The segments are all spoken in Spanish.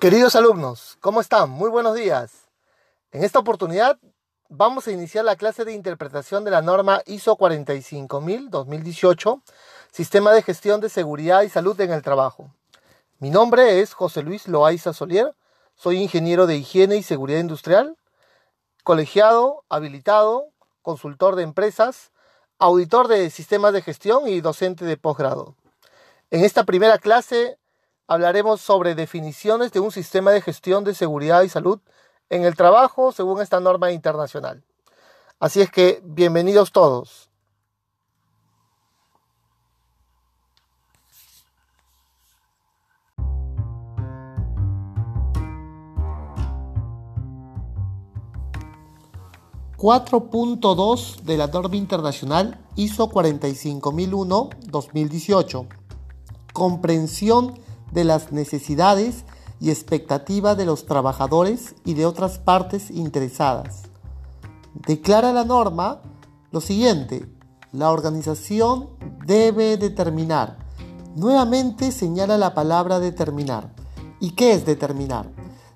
Queridos alumnos, ¿cómo están? Muy buenos días. En esta oportunidad vamos a iniciar la clase de interpretación de la norma ISO 45000-2018, Sistema de Gestión de Seguridad y Salud en el Trabajo. Mi nombre es José Luis Loaiza Solier, soy ingeniero de Higiene y Seguridad Industrial, colegiado, habilitado, consultor de empresas, auditor de sistemas de gestión y docente de posgrado. En esta primera clase hablaremos sobre definiciones de un sistema de gestión de seguridad y salud en el trabajo según esta norma internacional. Así es que bienvenidos todos. ...4.2 de la norma internacional ISO 45001-2018... ...comprensión de las necesidades y expectativas de los trabajadores y de otras partes interesadas. Declara la norma lo siguiente, la organización debe determinar. Nuevamente señala la palabra determinar. ¿Y qué es determinar?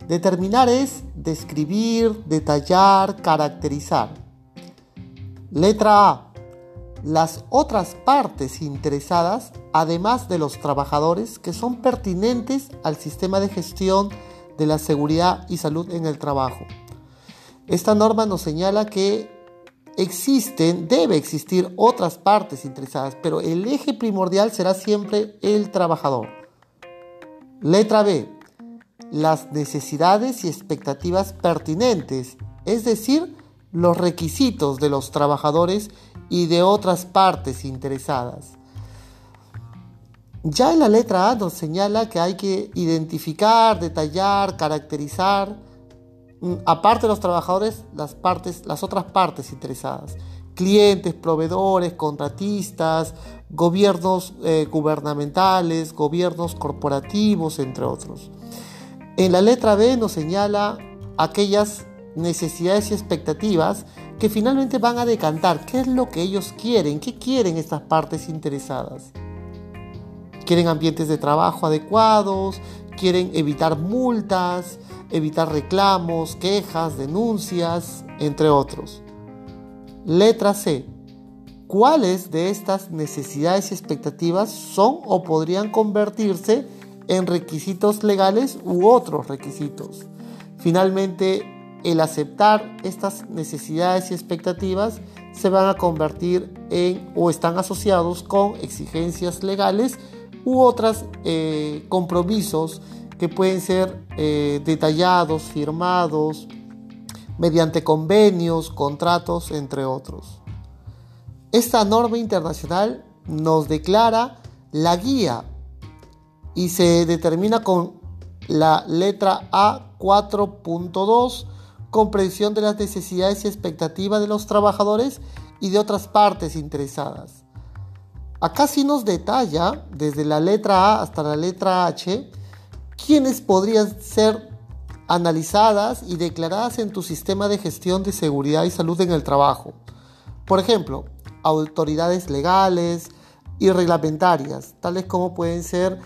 Determinar es describir, detallar, caracterizar. Letra A las otras partes interesadas, además de los trabajadores que son pertinentes al sistema de gestión de la seguridad y salud en el trabajo. Esta norma nos señala que existen, debe existir otras partes interesadas, pero el eje primordial será siempre el trabajador. Letra B. Las necesidades y expectativas pertinentes, es decir, los requisitos de los trabajadores y de otras partes interesadas. Ya en la letra A nos señala que hay que identificar, detallar, caracterizar, mm, aparte de los trabajadores, las, partes, las otras partes interesadas. Clientes, proveedores, contratistas, gobiernos eh, gubernamentales, gobiernos corporativos, entre otros. En la letra B nos señala aquellas necesidades y expectativas que finalmente van a decantar qué es lo que ellos quieren, qué quieren estas partes interesadas. Quieren ambientes de trabajo adecuados, quieren evitar multas, evitar reclamos, quejas, denuncias, entre otros. Letra C. ¿Cuáles de estas necesidades y expectativas son o podrían convertirse en requisitos legales u otros requisitos? Finalmente, el aceptar estas necesidades y expectativas se van a convertir en o están asociados con exigencias legales u otros eh, compromisos que pueden ser eh, detallados, firmados mediante convenios, contratos, entre otros. Esta norma internacional nos declara la guía y se determina con la letra A 4.2 comprensión de las necesidades y expectativas de los trabajadores y de otras partes interesadas. Acá sí nos detalla, desde la letra A hasta la letra H, quiénes podrían ser analizadas y declaradas en tu sistema de gestión de seguridad y salud en el trabajo. Por ejemplo, autoridades legales y reglamentarias, tales como pueden ser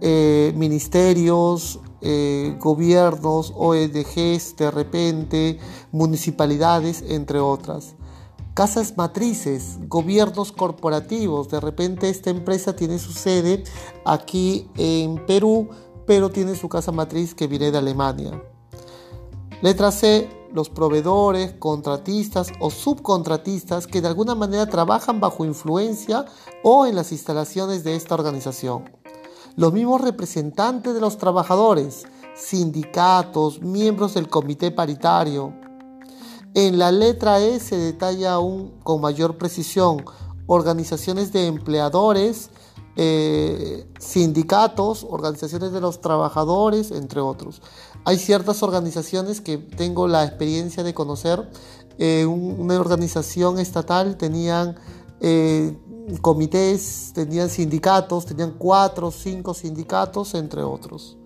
eh, ministerios, eh, gobiernos, OEDGs de repente, municipalidades, entre otras. Casas matrices, gobiernos corporativos, de repente esta empresa tiene su sede aquí en Perú, pero tiene su casa matriz que viene de Alemania. Letra C, los proveedores, contratistas o subcontratistas que de alguna manera trabajan bajo influencia o en las instalaciones de esta organización los mismos representantes de los trabajadores, sindicatos, miembros del comité paritario. En la letra E se detalla aún con mayor precisión organizaciones de empleadores, eh, sindicatos, organizaciones de los trabajadores, entre otros. Hay ciertas organizaciones que tengo la experiencia de conocer. Eh, una organización estatal tenían eh, comités, tenían sindicatos, tenían cuatro o cinco sindicatos, entre otros.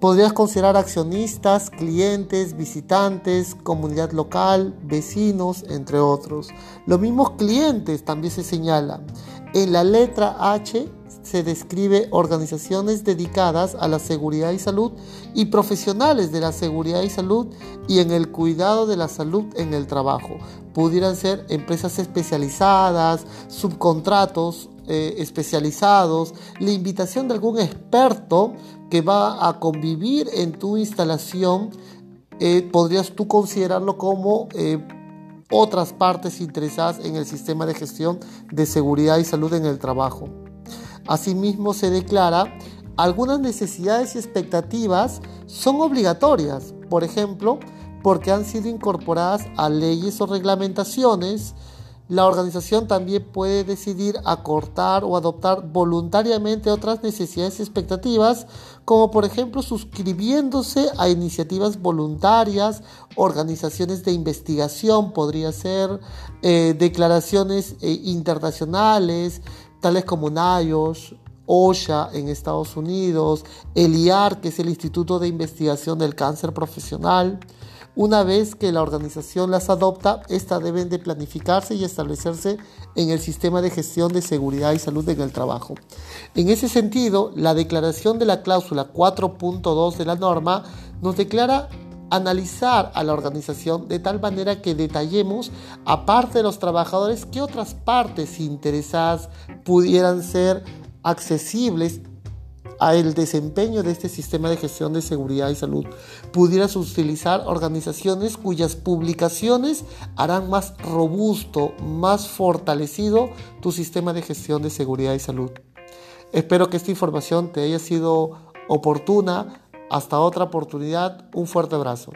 Podrías considerar accionistas, clientes, visitantes, comunidad local, vecinos, entre otros. Los mismos clientes también se señalan. En la letra H se describe organizaciones dedicadas a la seguridad y salud y profesionales de la seguridad y salud y en el cuidado de la salud en el trabajo. Pudieran ser empresas especializadas, subcontratos eh, especializados, la invitación de algún experto que va a convivir en tu instalación, eh, podrías tú considerarlo como eh, otras partes interesadas en el sistema de gestión de seguridad y salud en el trabajo. Asimismo, se declara algunas necesidades y expectativas son obligatorias, por ejemplo, porque han sido incorporadas a leyes o reglamentaciones, la organización también puede decidir acortar o adoptar voluntariamente otras necesidades y expectativas, como por ejemplo suscribiéndose a iniciativas voluntarias, organizaciones de investigación, podría ser eh, declaraciones eh, internacionales, tales como NIOSH, OSHA en Estados Unidos, el IAR, que es el Instituto de Investigación del Cáncer Profesional, una vez que la organización las adopta, estas deben de planificarse y establecerse en el sistema de gestión de seguridad y salud en el trabajo. En ese sentido, la declaración de la cláusula 4.2 de la norma nos declara analizar a la organización de tal manera que detallemos, aparte de los trabajadores, qué otras partes interesadas pudieran ser accesibles el desempeño de este sistema de gestión de seguridad y salud. Pudieras utilizar organizaciones cuyas publicaciones harán más robusto, más fortalecido tu sistema de gestión de seguridad y salud. Espero que esta información te haya sido oportuna. Hasta otra oportunidad. Un fuerte abrazo.